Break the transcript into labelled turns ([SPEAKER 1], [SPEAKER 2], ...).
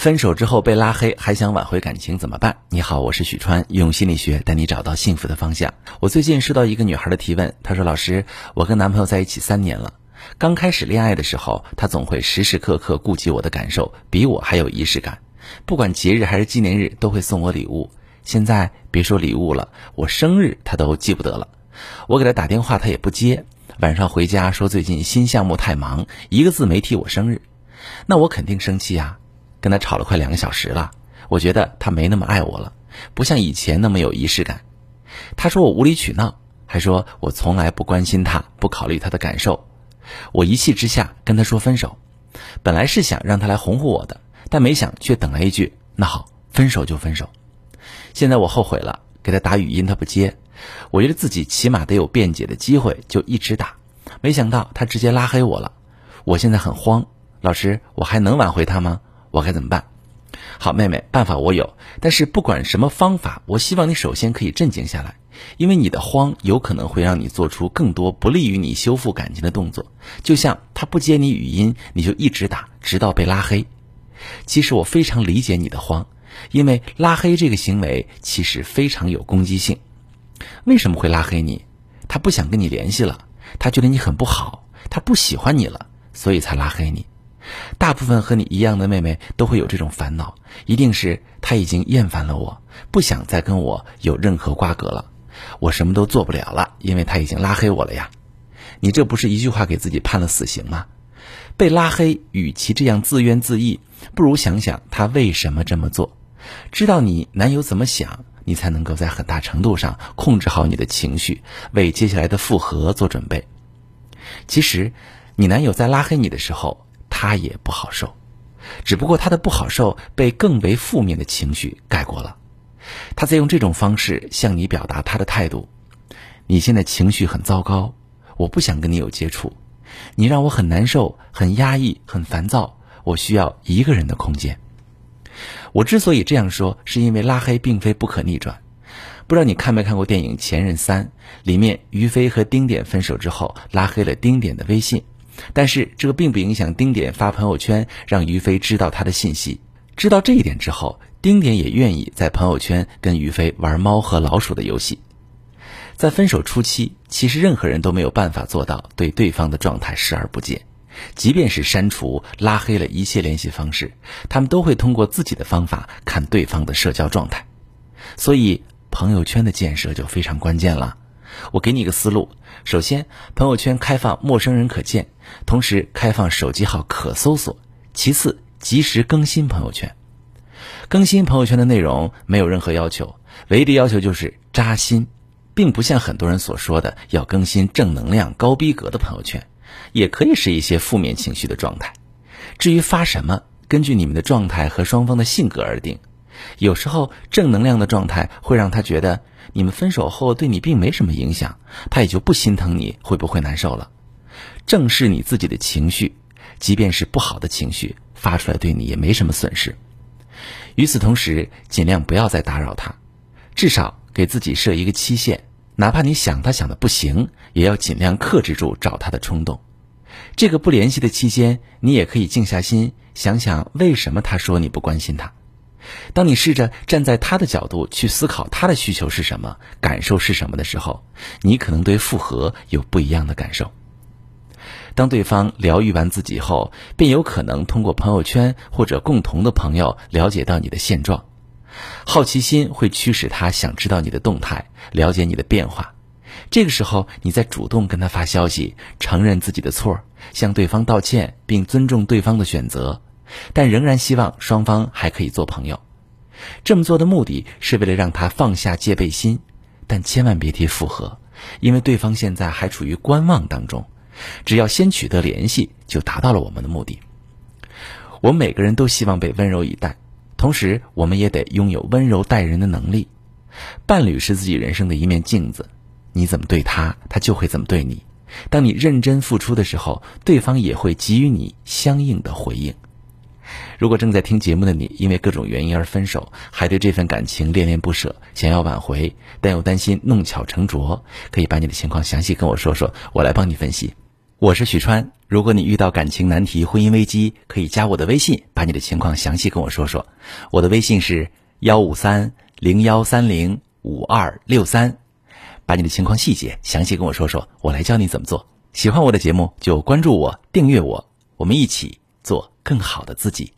[SPEAKER 1] 分手之后被拉黑，还想挽回感情怎么办？你好，我是许川，用心理学带你找到幸福的方向。我最近收到一个女孩的提问，她说：“老师，我跟男朋友在一起三年了，刚开始恋爱的时候，他总会时时刻刻顾及我的感受，比我还有仪式感，不管节日还是纪念日都会送我礼物。现在别说礼物了，我生日他都记不得了，我给他打电话他也不接，晚上回家说最近新项目太忙，一个字没提我生日，那我肯定生气呀。”跟他吵了快两个小时了，我觉得他没那么爱我了，不像以前那么有仪式感。他说我无理取闹，还说我从来不关心他，不考虑他的感受。我一气之下跟他说分手，本来是想让他来哄哄我的，但没想却等来一句“那好，分手就分手”。现在我后悔了，给他打语音他不接，我觉得自己起码得有辩解的机会，就一直打，没想到他直接拉黑我了。我现在很慌，老师，我还能挽回他吗？我该怎么办？好，妹妹，办法我有，但是不管什么方法，我希望你首先可以镇静下来，因为你的慌有可能会让你做出更多不利于你修复感情的动作。就像他不接你语音，你就一直打，直到被拉黑。其实我非常理解你的慌，因为拉黑这个行为其实非常有攻击性。为什么会拉黑你？他不想跟你联系了，他觉得你很不好，他不喜欢你了，所以才拉黑你。大部分和你一样的妹妹都会有这种烦恼，一定是她已经厌烦了我，不想再跟我有任何瓜葛了，我什么都做不了了，因为她已经拉黑我了呀。你这不是一句话给自己判了死刑吗？被拉黑，与其这样自怨自艾，不如想想他为什么这么做。知道你男友怎么想，你才能够在很大程度上控制好你的情绪，为接下来的复合做准备。其实，你男友在拉黑你的时候。他也不好受，只不过他的不好受被更为负面的情绪盖过了。他在用这种方式向你表达他的态度：你现在情绪很糟糕，我不想跟你有接触，你让我很难受、很压抑、很烦躁，我需要一个人的空间。我之所以这样说，是因为拉黑并非不可逆转。不知道你看没看过电影《前任三》，里面于飞和丁点分手之后，拉黑了丁点的微信。但是这并不影响丁点发朋友圈让于飞知道他的信息。知道这一点之后，丁点也愿意在朋友圈跟于飞玩猫和老鼠的游戏。在分手初期，其实任何人都没有办法做到对对方的状态视而不见，即便是删除、拉黑了一切联系方式，他们都会通过自己的方法看对方的社交状态。所以，朋友圈的建设就非常关键了。我给你一个思路：首先，朋友圈开放陌生人可见，同时开放手机号可搜索；其次，及时更新朋友圈。更新朋友圈的内容没有任何要求，唯一的要求就是扎心，并不像很多人所说的要更新正能量、高逼格的朋友圈，也可以是一些负面情绪的状态。至于发什么，根据你们的状态和双方的性格而定。有时候正能量的状态会让他觉得。你们分手后对你并没什么影响，他也就不心疼你会不会难受了。正视你自己的情绪，即便是不好的情绪发出来，对你也没什么损失。与此同时，尽量不要再打扰他，至少给自己设一个期限，哪怕你想他想的不行，也要尽量克制住找他的冲动。这个不联系的期间，你也可以静下心想想，为什么他说你不关心他。当你试着站在他的角度去思考他的需求是什么、感受是什么的时候，你可能对复合有不一样的感受。当对方疗愈完自己后，便有可能通过朋友圈或者共同的朋友了解到你的现状。好奇心会驱使他想知道你的动态，了解你的变化。这个时候，你再主动跟他发消息，承认自己的错，向对方道歉，并尊重对方的选择。但仍然希望双方还可以做朋友。这么做的目的是为了让他放下戒备心，但千万别提复合，因为对方现在还处于观望当中。只要先取得联系，就达到了我们的目的。我们每个人都希望被温柔以待，同时我们也得拥有温柔待人的能力。伴侣是自己人生的一面镜子，你怎么对他，他就会怎么对你。当你认真付出的时候，对方也会给予你相应的回应。如果正在听节目的你，因为各种原因而分手，还对这份感情恋恋不舍，想要挽回，但又担心弄巧成拙，可以把你的情况详细跟我说说，我来帮你分析。我是许川。如果你遇到感情难题、婚姻危机，可以加我的微信，把你的情况详细跟我说说。我的微信是幺五三零幺三零五二六三，把你的情况细节详细跟我说说，我来教你怎么做。喜欢我的节目就关注我、订阅我，我们一起做更好的自己。